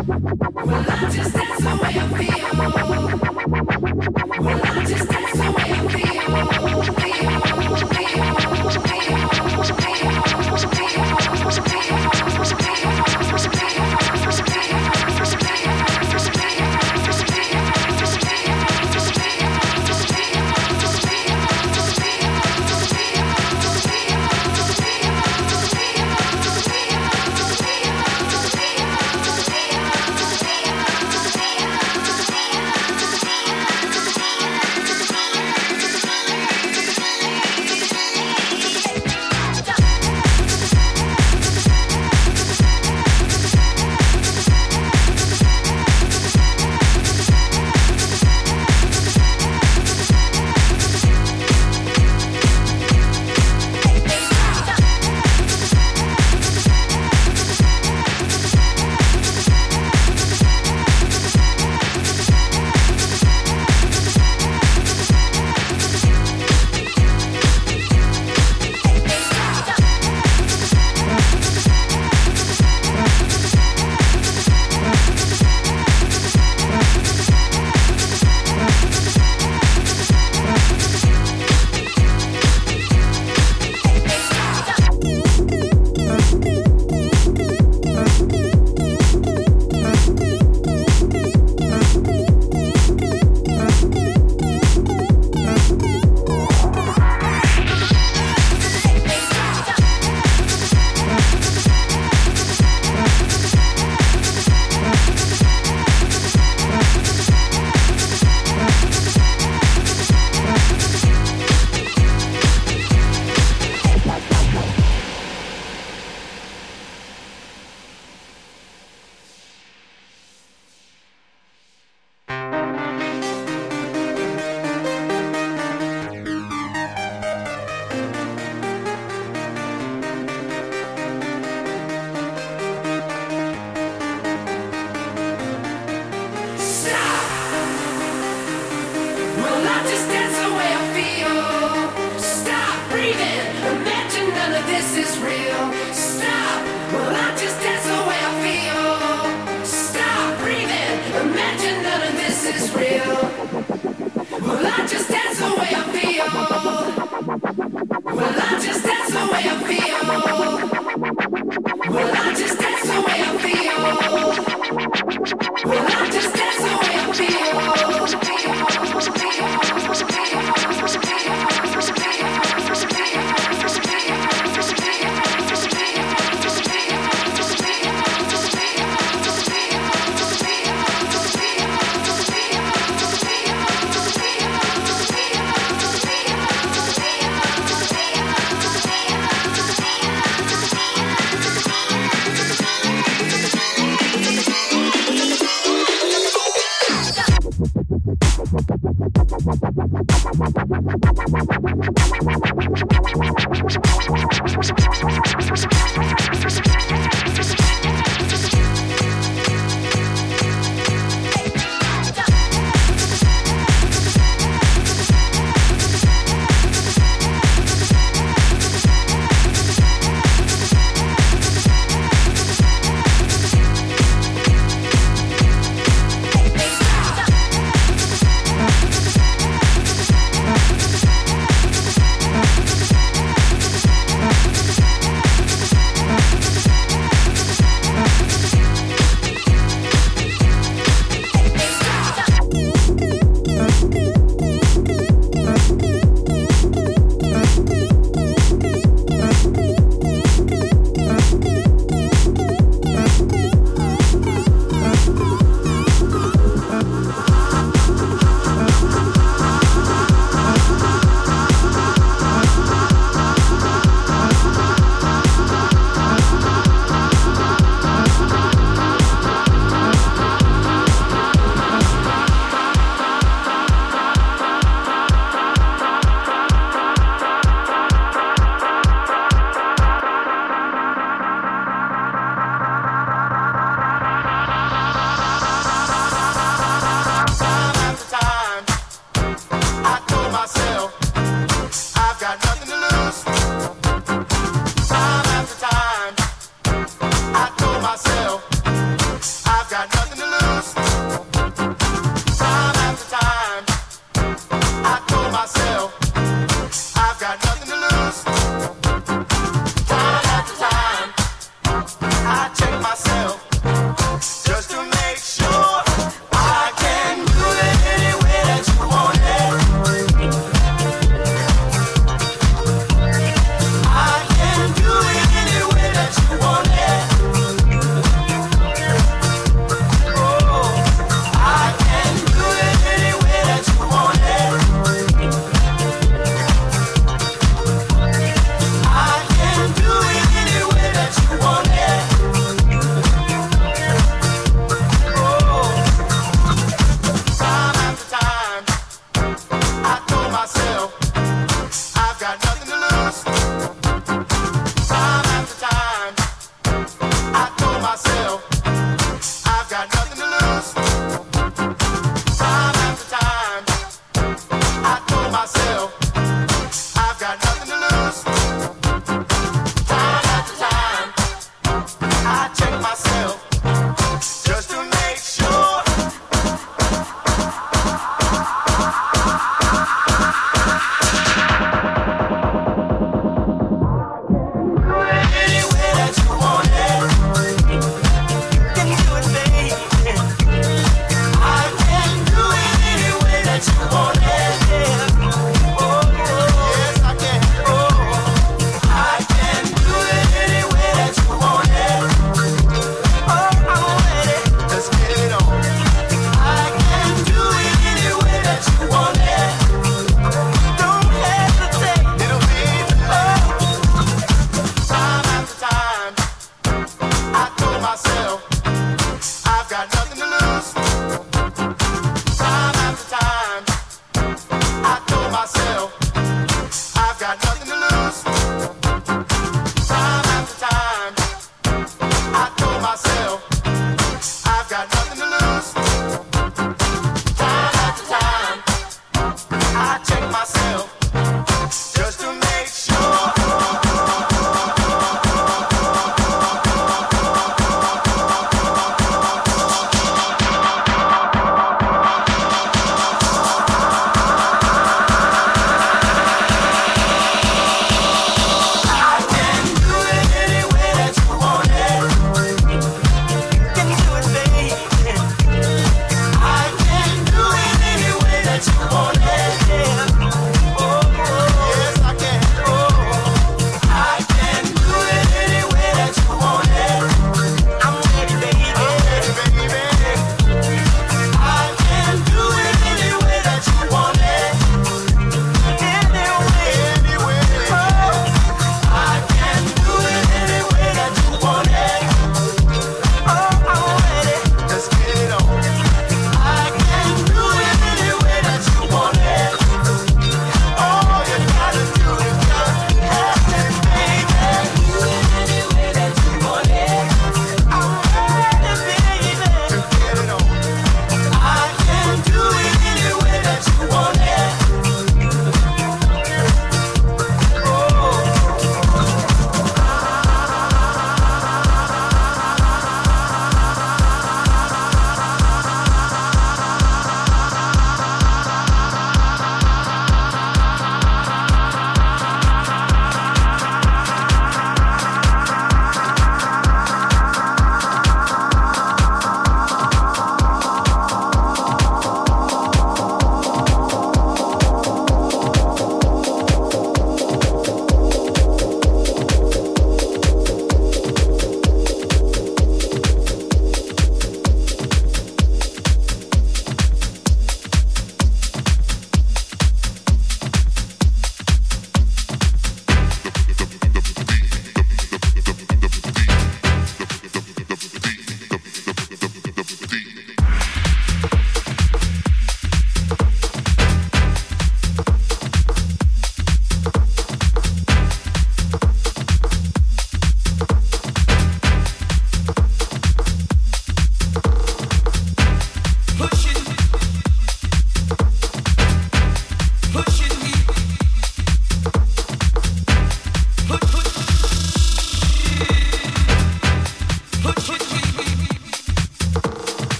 Ha ha ha!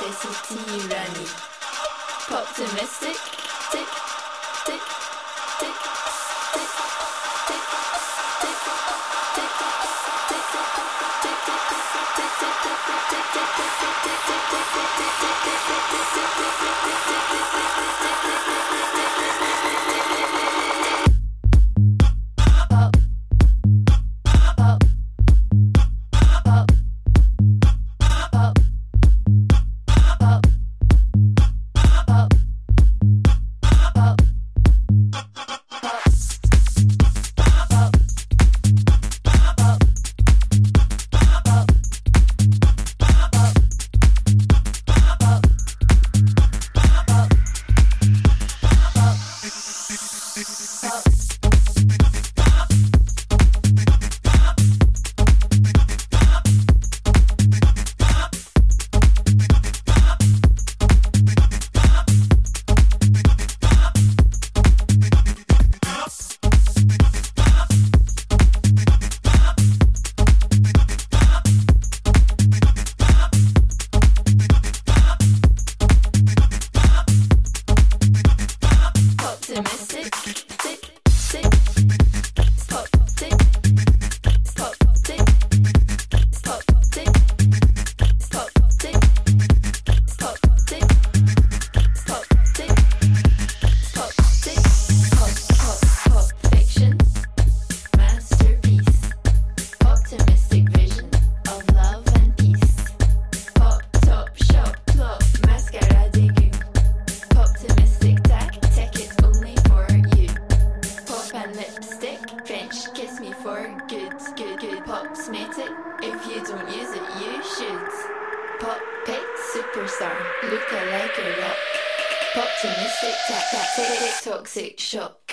Business SOT runny. Poptimistic, tick, tick, tick, tick, tick, tick, tick, Optimistic, Popsmatic, if you don't use it, you should. Pop pick, superstar, look like a rock. Tack, tack, tick, tick, toxic shock.